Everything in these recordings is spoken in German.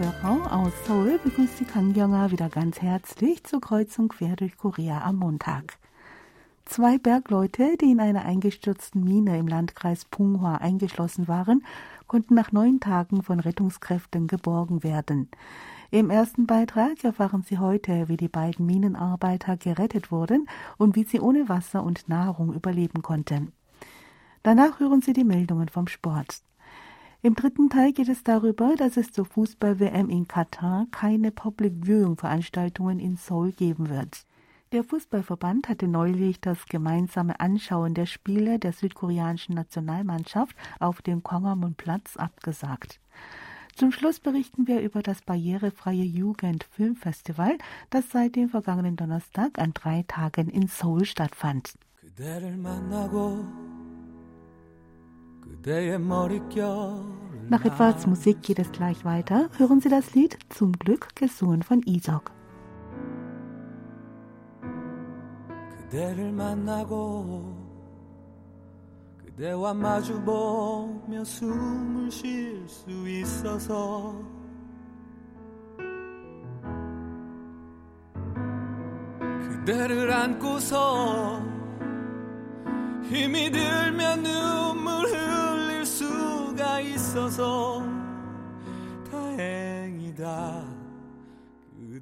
Hörer aus Seoul begrüßt Sie Kang wieder ganz herzlich zur Kreuzung quer durch Korea am Montag. Zwei Bergleute, die in einer eingestürzten Mine im Landkreis Punghwa eingeschlossen waren, konnten nach neun Tagen von Rettungskräften geborgen werden. Im ersten Beitrag erfahren Sie heute, wie die beiden Minenarbeiter gerettet wurden und wie sie ohne Wasser und Nahrung überleben konnten. Danach hören Sie die Meldungen vom Sport. Im dritten Teil geht es darüber, dass es zur Fußball-WM in Katar keine Public Viewing Veranstaltungen in Seoul geben wird. Der Fußballverband hatte neulich das gemeinsame Anschauen der Spiele der südkoreanischen Nationalmannschaft auf dem Kwangamun-Platz abgesagt. Zum Schluss berichten wir über das barrierefreie Jugendfilmfestival, das seit dem vergangenen Donnerstag an drei Tagen in Seoul stattfand. Nach etwas Musik geht es gleich weiter. Hören Sie das Lied Zum Glück gesungen von Isok. 그대를 만나고 그대와 마주보며 숨을 쉴 수 있어서 그대를 안고서 힘이 들면 눈물 흘릴 수가 있어서 다행이다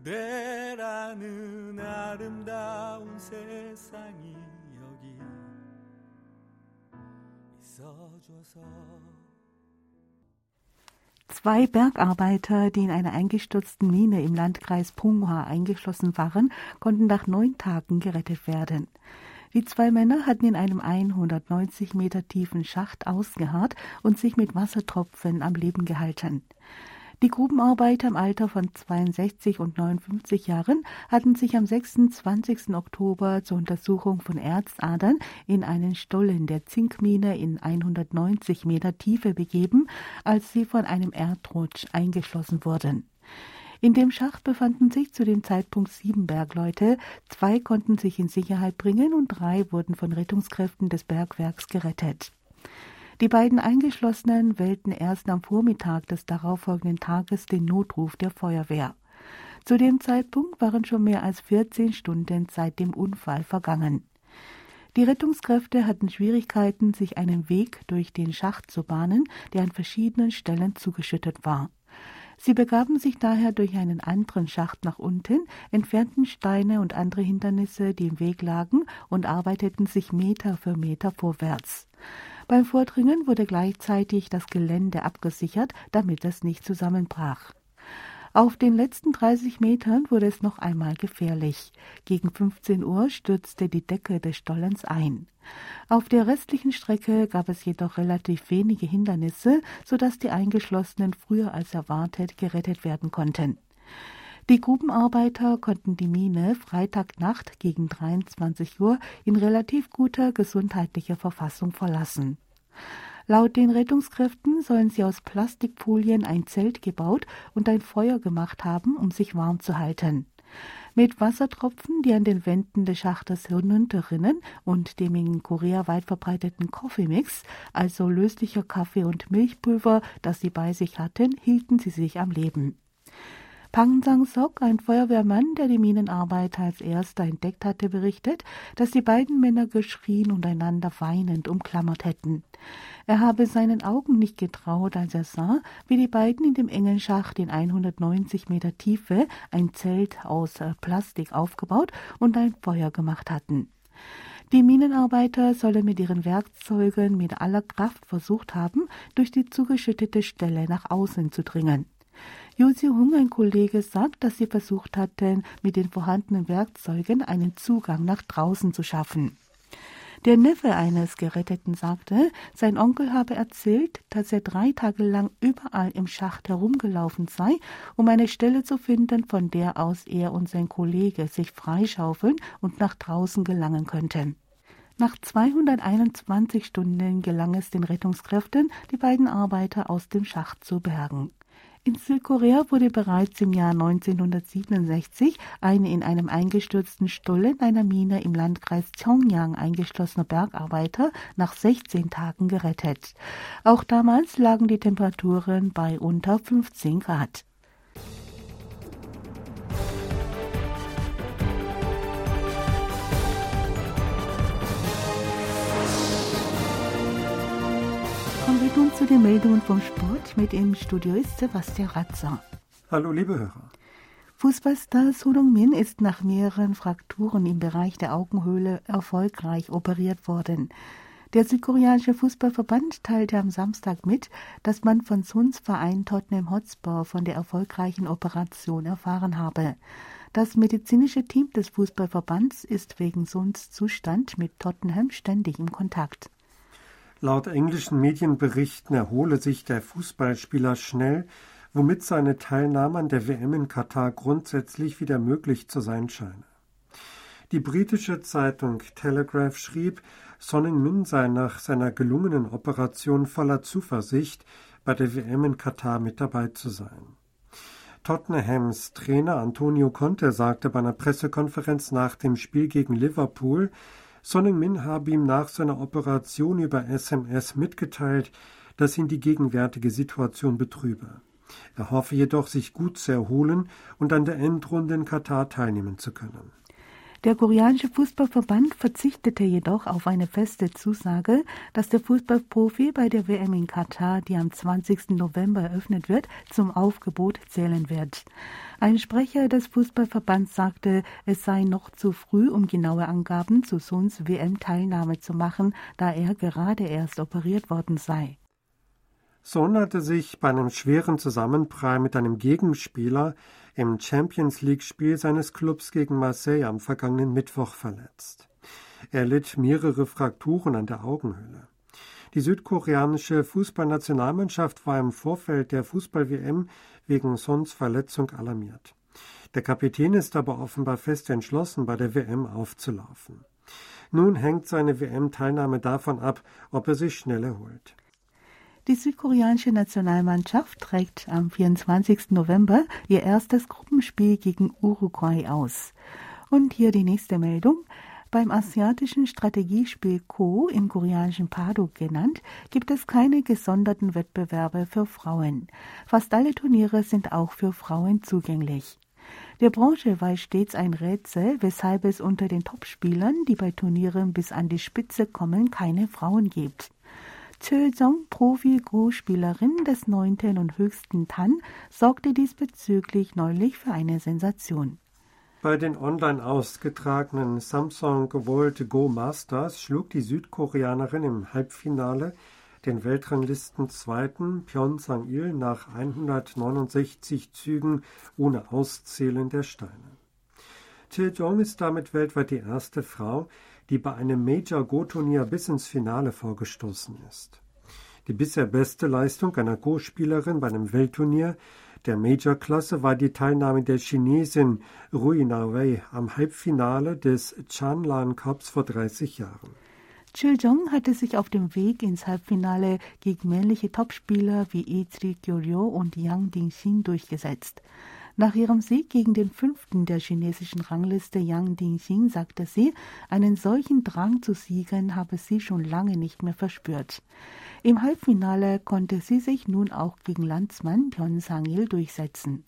그대라는 아름다운 세상이 여기 있어줘서 Zwei Bergarbeiter, die in einer eingestürzten Mine im Landkreis Punghwa eingeschlossen waren, konnten nach neun Tagen gerettet werden. Die zwei Männer hatten in einem 190 Meter tiefen Schacht ausgeharrt und sich mit Wassertropfen am Leben gehalten. Die Grubenarbeiter im Alter von 62 und 59 Jahren hatten sich am 26. Oktober zur Untersuchung von Erzadern in einen Stollen der Zinkmine in 190 Meter Tiefe begeben, als sie von einem Erdrutsch eingeschlossen wurden. In dem Schacht befanden sich zu dem Zeitpunkt sieben Bergleute, zwei konnten sich in Sicherheit bringen und drei wurden von Rettungskräften des Bergwerks gerettet. Die beiden Eingeschlossenen wählten erst am Vormittag des darauffolgenden Tages den Notruf der Feuerwehr. Zu dem Zeitpunkt waren schon mehr als 14 Stunden seit dem Unfall vergangen. Die Rettungskräfte hatten Schwierigkeiten, sich einen Weg durch den Schacht zu bahnen, der an verschiedenen Stellen zugeschüttet war. Sie begaben sich daher durch einen anderen Schacht nach unten, entfernten Steine und andere Hindernisse, die im Weg lagen, und arbeiteten sich Meter für Meter vorwärts. Beim Vordringen wurde gleichzeitig das Gelände abgesichert, damit es nicht zusammenbrach. Auf den letzten 30 Metern wurde es noch einmal gefährlich. Gegen 15 Uhr stürzte die Decke des Stollens ein. Auf der restlichen Strecke gab es jedoch relativ wenige Hindernisse, sodass die Eingeschlossenen früher als erwartet gerettet werden konnten. Die Grubenarbeiter konnten die Mine Freitagnacht gegen 23 Uhr in relativ guter gesundheitlicher Verfassung verlassen. Laut den Rettungskräften sollen sie aus Plastikfolien ein Zelt gebaut und ein Feuer gemacht haben, um sich warm zu halten. Mit Wassertropfen, die an den Wänden des Schachtes hinunterrinnen und dem in Korea weit verbreiteten Coffee Mix, also löslicher Kaffee und Milchpulver, das sie bei sich hatten, hielten sie sich am Leben. Pang Sang-sok, ein Feuerwehrmann, der die Minenarbeit als erster entdeckt hatte, berichtet, dass die beiden Männer geschrien und einander weinend umklammert hätten. Er habe seinen Augen nicht getraut, als er sah, wie die beiden in dem engen Schacht in 190 Meter Tiefe ein Zelt aus äh, Plastik aufgebaut und ein Feuer gemacht hatten. Die Minenarbeiter sollen mit ihren Werkzeugen mit aller Kraft versucht haben, durch die zugeschüttete Stelle nach außen zu dringen. Josi Hung, ein Kollege, sagt, dass sie versucht hatten, mit den vorhandenen Werkzeugen einen Zugang nach draußen zu schaffen. Der Neffe eines Geretteten sagte, sein Onkel habe erzählt, dass er drei Tage lang überall im Schacht herumgelaufen sei, um eine Stelle zu finden, von der aus er und sein Kollege sich freischaufeln und nach draußen gelangen könnten. Nach 221 Stunden gelang es den Rettungskräften, die beiden Arbeiter aus dem Schacht zu bergen. In Südkorea wurde bereits im Jahr 1967 ein in einem eingestürzten Stollen einer Mine im Landkreis Cheongyang eingeschlossener Bergarbeiter nach 16 Tagen gerettet. Auch damals lagen die Temperaturen bei unter 15 Grad. Nun zu den Meldungen vom Sport. Mit im Studio ist Sebastian Ratzer. Hallo, liebe Hörer. Fußballstar Soo Min ist nach mehreren Frakturen im Bereich der Augenhöhle erfolgreich operiert worden. Der südkoreanische Fußballverband teilte am Samstag mit, dass man von Suns Verein Tottenham Hotspur von der erfolgreichen Operation erfahren habe. Das medizinische Team des Fußballverbands ist wegen Suns Zustand mit Tottenham ständig im Kontakt. Laut englischen Medienberichten erhole sich der Fußballspieler schnell, womit seine Teilnahme an der WM in Katar grundsätzlich wieder möglich zu sein scheine. Die britische Zeitung Telegraph schrieb, Son Min sei nach seiner gelungenen Operation voller Zuversicht, bei der WM in Katar mit dabei zu sein. Tottenhams Trainer Antonio Conte sagte bei einer Pressekonferenz nach dem Spiel gegen Liverpool, Son Heung-min habe ihm nach seiner Operation über SMS mitgeteilt, dass ihn die gegenwärtige Situation betrübe. Er hoffe jedoch, sich gut zu erholen und an der Endrunde in Katar teilnehmen zu können. Der koreanische Fußballverband verzichtete jedoch auf eine feste Zusage, dass der Fußballprofi bei der WM in Katar, die am 20. November eröffnet wird, zum Aufgebot zählen wird. Ein Sprecher des Fußballverbands sagte, es sei noch zu früh, um genaue Angaben zu Sons WM-Teilnahme zu machen, da er gerade erst operiert worden sei. Son hatte sich bei einem schweren Zusammenprall mit einem Gegenspieler im Champions League-Spiel seines Clubs gegen Marseille am vergangenen Mittwoch verletzt. Er litt mehrere Frakturen an der Augenhöhle. Die südkoreanische Fußballnationalmannschaft war im Vorfeld der Fußball-WM wegen Sons Verletzung alarmiert. Der Kapitän ist aber offenbar fest entschlossen, bei der WM aufzulaufen. Nun hängt seine WM-Teilnahme davon ab, ob er sich schnell erholt. Die südkoreanische Nationalmannschaft trägt am 24. November ihr erstes Gruppenspiel gegen Uruguay aus. Und hier die nächste Meldung. Beim asiatischen Strategiespiel Ko im koreanischen Paduk genannt, gibt es keine gesonderten Wettbewerbe für Frauen. Fast alle Turniere sind auch für Frauen zugänglich. Der Branche war stets ein Rätsel, weshalb es unter den Topspielern, die bei Turnieren bis an die Spitze kommen, keine Frauen gibt. Chul-jong, Profi-Go-Spielerin des neunten und höchsten Tan, sorgte diesbezüglich neulich für eine Sensation. Bei den online ausgetragenen Samsung World Go Masters schlug die Südkoreanerin im Halbfinale den Weltranglistenzweiten Pyeong Sang-il nach 169 Zügen ohne Auszählen der Steine. Tae-jong ist damit weltweit die erste Frau, die bei einem Major-Go-Turnier bis ins Finale vorgestoßen ist. Die bisher beste Leistung einer Go-Spielerin bei einem Weltturnier der Major-Klasse war die Teilnahme der Chinesin Rui Wei am Halbfinale des Chanlan Cups vor 30 Jahren. Chil-jong hatte sich auf dem Weg ins Halbfinale gegen männliche Topspieler wie Etri Kyoryo und Yang Dingxin durchgesetzt. Nach ihrem Sieg gegen den fünften der chinesischen Rangliste Yang Dingxin sagte sie, einen solchen Drang zu siegen habe sie schon lange nicht mehr verspürt. Im Halbfinale konnte sie sich nun auch gegen Landsmann Pyeon Sang-il durchsetzen.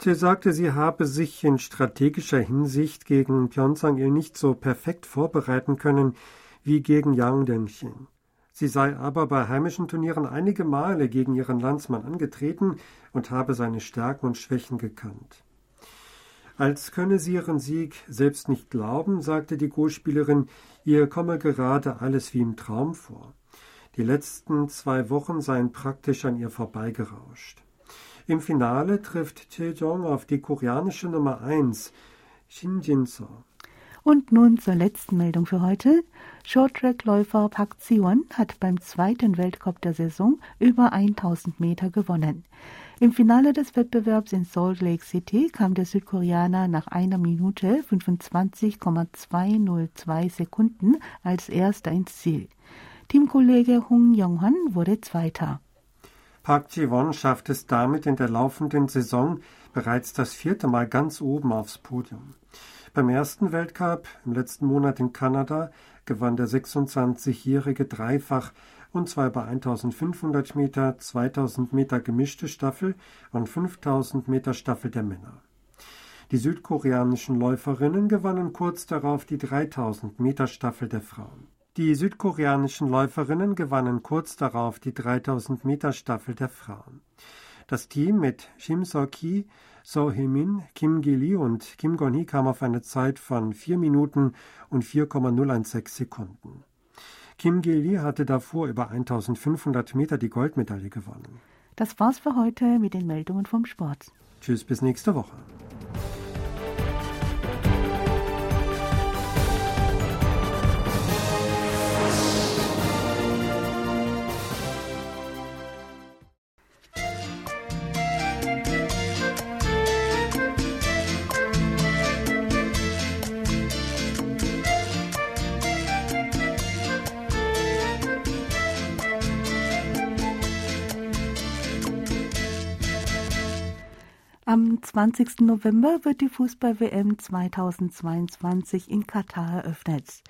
Sie sagte, sie habe sich in strategischer Hinsicht gegen Pyeon Sang-il nicht so perfekt vorbereiten können wie gegen Yang Dengxin. Sie sei aber bei heimischen Turnieren einige Male gegen ihren Landsmann angetreten und habe seine Stärken und Schwächen gekannt. Als könne sie ihren Sieg selbst nicht glauben, sagte die Go-Spielerin, ihr komme gerade alles wie im Traum vor. Die letzten zwei Wochen seien praktisch an ihr vorbeigerauscht. Im Finale trifft Taejong auf die koreanische Nummer 1, Shin Jin-so. Und nun zur letzten Meldung für heute. Shorttrack-Läufer Park Ziwon hat beim zweiten Weltcup der Saison über 1000 Meter gewonnen. Im Finale des Wettbewerbs in Salt Lake City kam der Südkoreaner nach einer Minute 25,202 Sekunden als erster ins Ziel. Teamkollege Hung Yong-han wurde Zweiter. Park Ji-won schafft es damit in der laufenden Saison bereits das vierte Mal ganz oben aufs Podium. Beim ersten Weltcup im letzten Monat in Kanada gewann der 26-jährige dreifach und zwar bei 1500 Meter, 2000 Meter gemischte Staffel und 5000 Meter Staffel der Männer. Die südkoreanischen Läuferinnen gewannen kurz darauf die 3000 Meter Staffel der Frauen. Die südkoreanischen Läuferinnen gewannen kurz darauf die 3000 Meter Staffel der Frauen. Das Team mit Shim So-ki, So Hee-min, Kim Gi-lee und Kim Gon-hee kam auf eine Zeit von 4 Minuten und 4,016 Sekunden. Kim Gi-lee hatte davor über 1500 Meter die Goldmedaille gewonnen. Das war's für heute mit den Meldungen vom Sport. Tschüss, bis nächste Woche. Am 20. November wird die Fußball-WM 2022 in Katar eröffnet.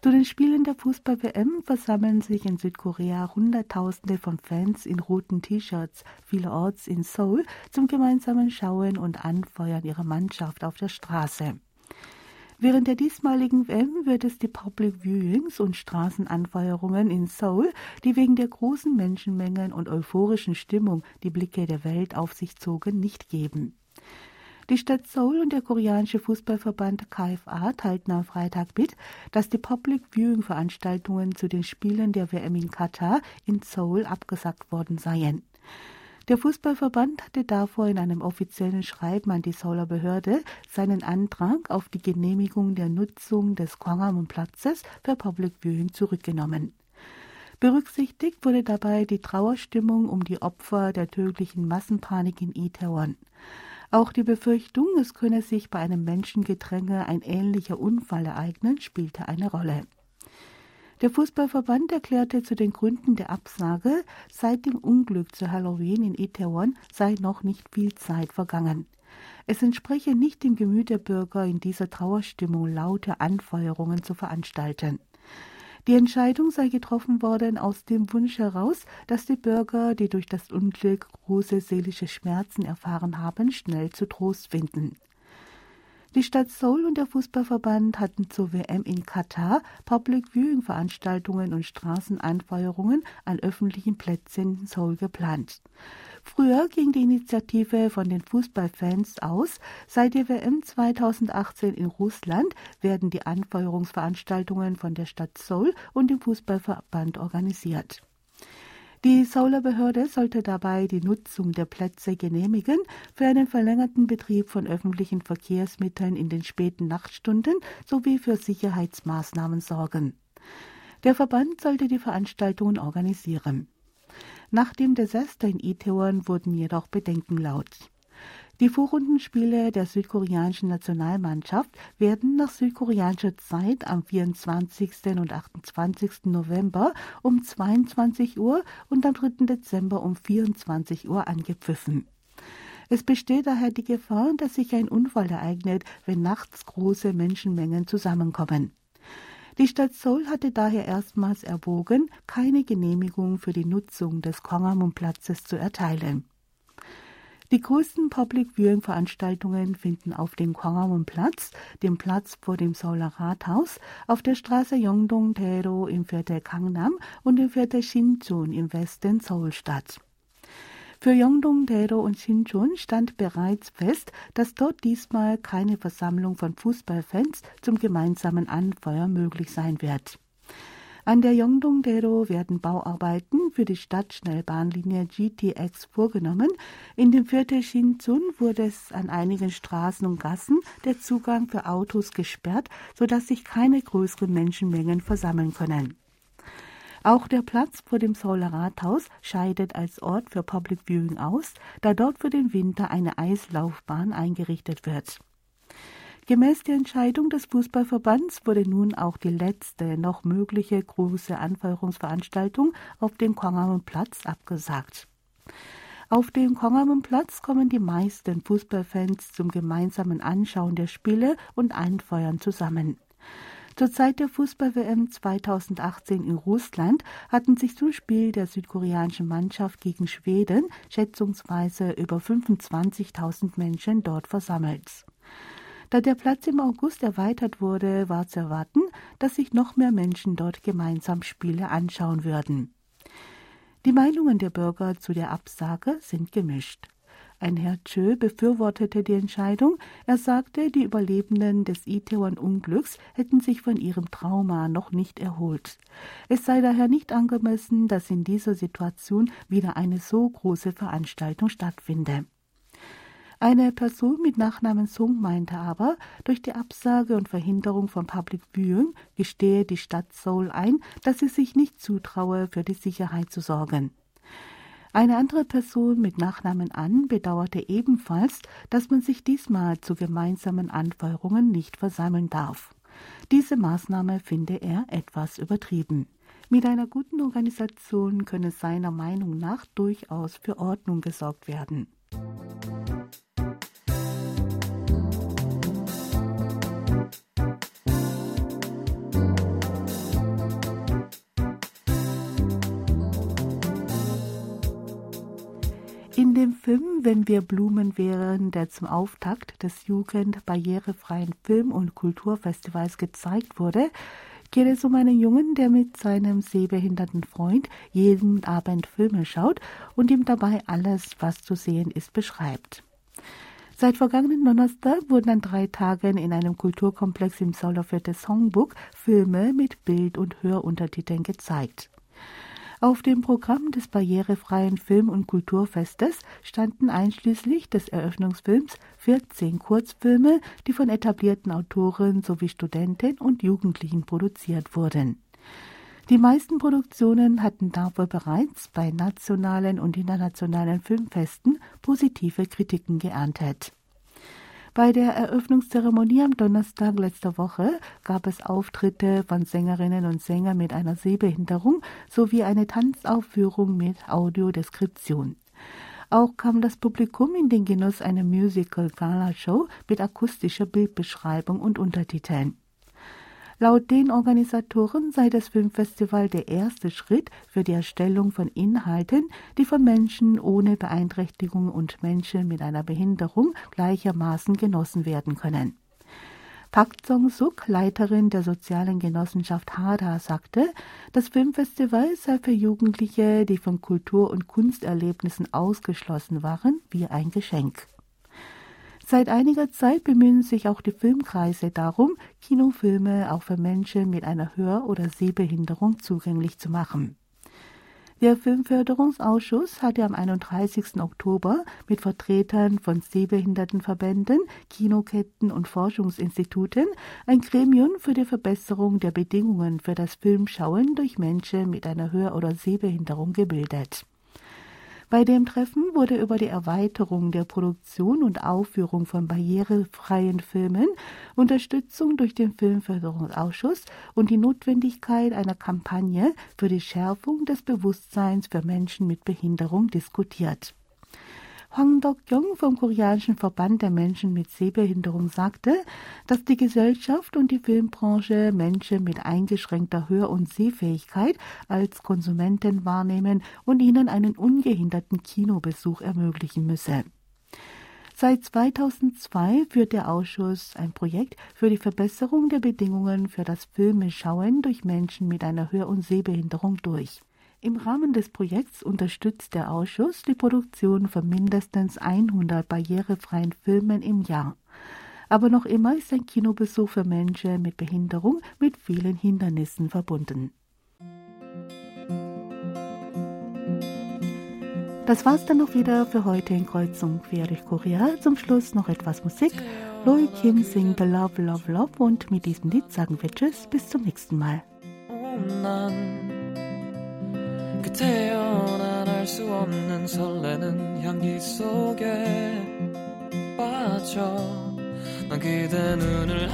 Zu den Spielen der Fußball-WM versammeln sich in Südkorea Hunderttausende von Fans in roten T-Shirts vielerorts in Seoul zum gemeinsamen Schauen und Anfeuern ihrer Mannschaft auf der Straße. Während der diesmaligen WM wird es die Public Viewings und Straßenanfeuerungen in Seoul, die wegen der großen Menschenmengen und euphorischen Stimmung die Blicke der Welt auf sich zogen, nicht geben. Die Stadt Seoul und der koreanische Fußballverband KFA teilten am Freitag mit, dass die Public Viewing Veranstaltungen zu den Spielen der WM in Katar in Seoul abgesagt worden seien. Der Fußballverband hatte davor in einem offiziellen Schreiben an die Seouler Behörde seinen Antrag auf die Genehmigung der Nutzung des Gwanghwamun-Platzes für Public Viewing zurückgenommen. Berücksichtigt wurde dabei die Trauerstimmung um die Opfer der tödlichen Massenpanik in Itaewon. Auch die Befürchtung, es könne sich bei einem Menschengedränge ein ähnlicher Unfall ereignen, spielte eine Rolle. Der Fußballverband erklärte zu den Gründen der Absage, seit dem Unglück zu Halloween in Itaewon sei noch nicht viel Zeit vergangen. Es entspreche nicht dem Gemüt der Bürger, in dieser Trauerstimmung laute Anfeuerungen zu veranstalten. Die Entscheidung sei getroffen worden aus dem Wunsch heraus, dass die Bürger, die durch das Unglück große seelische Schmerzen erfahren haben, schnell zu Trost finden. Die Stadt Seoul und der Fußballverband hatten zur WM in Katar Public Viewing Veranstaltungen und Straßenanfeuerungen an öffentlichen Plätzen in Seoul geplant. Früher ging die Initiative von den Fußballfans aus. Seit der WM 2018 in Russland werden die Anfeuerungsveranstaltungen von der Stadt Seoul und dem Fußballverband organisiert. Die Seouler Behörde sollte dabei die Nutzung der Plätze genehmigen für einen verlängerten Betrieb von öffentlichen Verkehrsmitteln in den späten Nachtstunden sowie für Sicherheitsmaßnahmen sorgen. Der Verband sollte die Veranstaltungen organisieren. Nach dem Desaster in Itaewon wurden jedoch Bedenken laut. Die Vorrundenspiele der südkoreanischen Nationalmannschaft werden nach südkoreanischer Zeit am 24. und 28. November um 22 Uhr und am 3. Dezember um 24 Uhr angepfiffen. Es besteht daher die Gefahr, dass sich ein Unfall ereignet, wenn nachts große Menschenmengen zusammenkommen. Die Stadt Seoul hatte daher erstmals erwogen, keine Genehmigung für die Nutzung des Kwangamun-Platzes zu erteilen. Die größten Public Viewing Veranstaltungen finden auf dem Gwanghwamun-Platz, dem Platz vor dem Seouler Rathaus, auf der Straße Yongdong-daero im Viertel Gangnam und im Viertel Shinchon im Westen Seoul statt. Für Yongdong-daero und Shinchon stand bereits fest, dass dort diesmal keine Versammlung von Fußballfans zum gemeinsamen Anfeuer möglich sein wird. An der Yongdong-daero werden Bauarbeiten für die Stadtschnellbahnlinie GTX vorgenommen. In dem Viertel Shinzun wurde es an einigen Straßen und Gassen der Zugang für Autos gesperrt, sodass sich keine größeren Menschenmengen versammeln können. Auch der Platz vor dem Seouler Rathaus scheidet als Ort für Public Viewing aus, da dort für den Winter eine Eislaufbahn eingerichtet wird. Gemäß der Entscheidung des Fußballverbands wurde nun auch die letzte noch mögliche große Anfeuerungsveranstaltung auf dem Kwangamen Platz abgesagt. Auf dem Kongamen-Platz kommen die meisten Fußballfans zum gemeinsamen Anschauen der Spiele und Einfeuern zusammen. Zur Zeit der Fußball-WM 2018 in Russland hatten sich zum Spiel der südkoreanischen Mannschaft gegen Schweden schätzungsweise über 25.000 Menschen dort versammelt. Da der Platz im August erweitert wurde, war zu erwarten, dass sich noch mehr Menschen dort gemeinsam Spiele anschauen würden. Die Meinungen der Bürger zu der Absage sind gemischt. Ein Herr Chö befürwortete die Entscheidung. Er sagte, die Überlebenden des Itaewon-Unglücks hätten sich von ihrem Trauma noch nicht erholt. Es sei daher nicht angemessen, dass in dieser Situation wieder eine so große Veranstaltung stattfinde. Eine Person mit Nachnamen Sung meinte aber, durch die Absage und Verhinderung von Public Viewing gestehe die Stadt Seoul ein, dass sie sich nicht zutraue, für die Sicherheit zu sorgen. Eine andere Person mit Nachnamen An bedauerte ebenfalls, dass man sich diesmal zu gemeinsamen Anfeuerungen nicht versammeln darf. Diese Maßnahme finde er etwas übertrieben. Mit einer guten Organisation könne seiner Meinung nach durchaus für Ordnung gesorgt werden. Dem Film Wenn wir Blumen wären, der zum Auftakt des Jugend barrierefreien Film- und Kulturfestivals gezeigt wurde, geht es um einen Jungen, der mit seinem sehbehinderten Freund jeden Abend Filme schaut und ihm dabei alles, was zu sehen ist, beschreibt. Seit vergangenen Donnerstag wurden an drei Tagen in einem Kulturkomplex im Sauerviertel Songbook Filme mit Bild- und Höruntertiteln gezeigt. Auf dem Programm des barrierefreien Film- und Kulturfestes standen einschließlich des Eröffnungsfilms 14 Kurzfilme, die von etablierten Autoren sowie Studenten und Jugendlichen produziert wurden. Die meisten Produktionen hatten dafür bereits bei nationalen und internationalen Filmfesten positive Kritiken geerntet. Bei der Eröffnungszeremonie am Donnerstag letzter Woche gab es Auftritte von Sängerinnen und Sängern mit einer Sehbehinderung sowie eine Tanzaufführung mit Audiodeskription. Auch kam das Publikum in den Genuss einer Musical-Gala-Show mit akustischer Bildbeschreibung und Untertiteln. Laut den Organisatoren sei das Filmfestival der erste Schritt für die Erstellung von Inhalten, die von Menschen ohne Beeinträchtigung und Menschen mit einer Behinderung gleichermaßen genossen werden können. Pak Song-suk, Leiterin der sozialen Genossenschaft HADA, sagte, das Filmfestival sei für Jugendliche, die von Kultur- und Kunsterlebnissen ausgeschlossen waren, wie ein Geschenk. Seit einiger Zeit bemühen sich auch die Filmkreise darum, Kinofilme auch für Menschen mit einer Hör- oder Sehbehinderung zugänglich zu machen. Der Filmförderungsausschuss hatte am 31. Oktober mit Vertretern von Sehbehindertenverbänden, Kinoketten und Forschungsinstituten ein Gremium für die Verbesserung der Bedingungen für das Filmschauen durch Menschen mit einer Hör- oder Sehbehinderung gebildet. Bei dem Treffen wurde über die Erweiterung der Produktion und Aufführung von barrierefreien Filmen, Unterstützung durch den Filmförderungsausschuss und die Notwendigkeit einer Kampagne für die Schärfung des Bewusstseins für Menschen mit Behinderung diskutiert. Hwang Dok-yong vom Koreanischen Verband der Menschen mit Sehbehinderung sagte, dass die Gesellschaft und die Filmbranche Menschen mit eingeschränkter Hör- und Sehfähigkeit als Konsumenten wahrnehmen und ihnen einen ungehinderten Kinobesuch ermöglichen müsse. Seit 2002 führt der Ausschuss ein Projekt für die Verbesserung der Bedingungen für das Filmeschauen durch Menschen mit einer Hör- und Sehbehinderung durch. Im Rahmen des Projekts unterstützt der Ausschuss die Produktion von mindestens 100 barrierefreien Filmen im Jahr. Aber noch immer ist ein Kinobesuch für Menschen mit Behinderung mit vielen Hindernissen verbunden. Das war's dann noch wieder für heute in Kreuzung quer durch Korea. Zum Schluss noch etwas Musik. Loi Kim singt Love, Love, Love und mit diesem Lied sagen wir Tschüss, bis zum nächsten Mal. 그 태어난 알 수 없는 설레는 향기 속에 빠져. 난 그대 눈을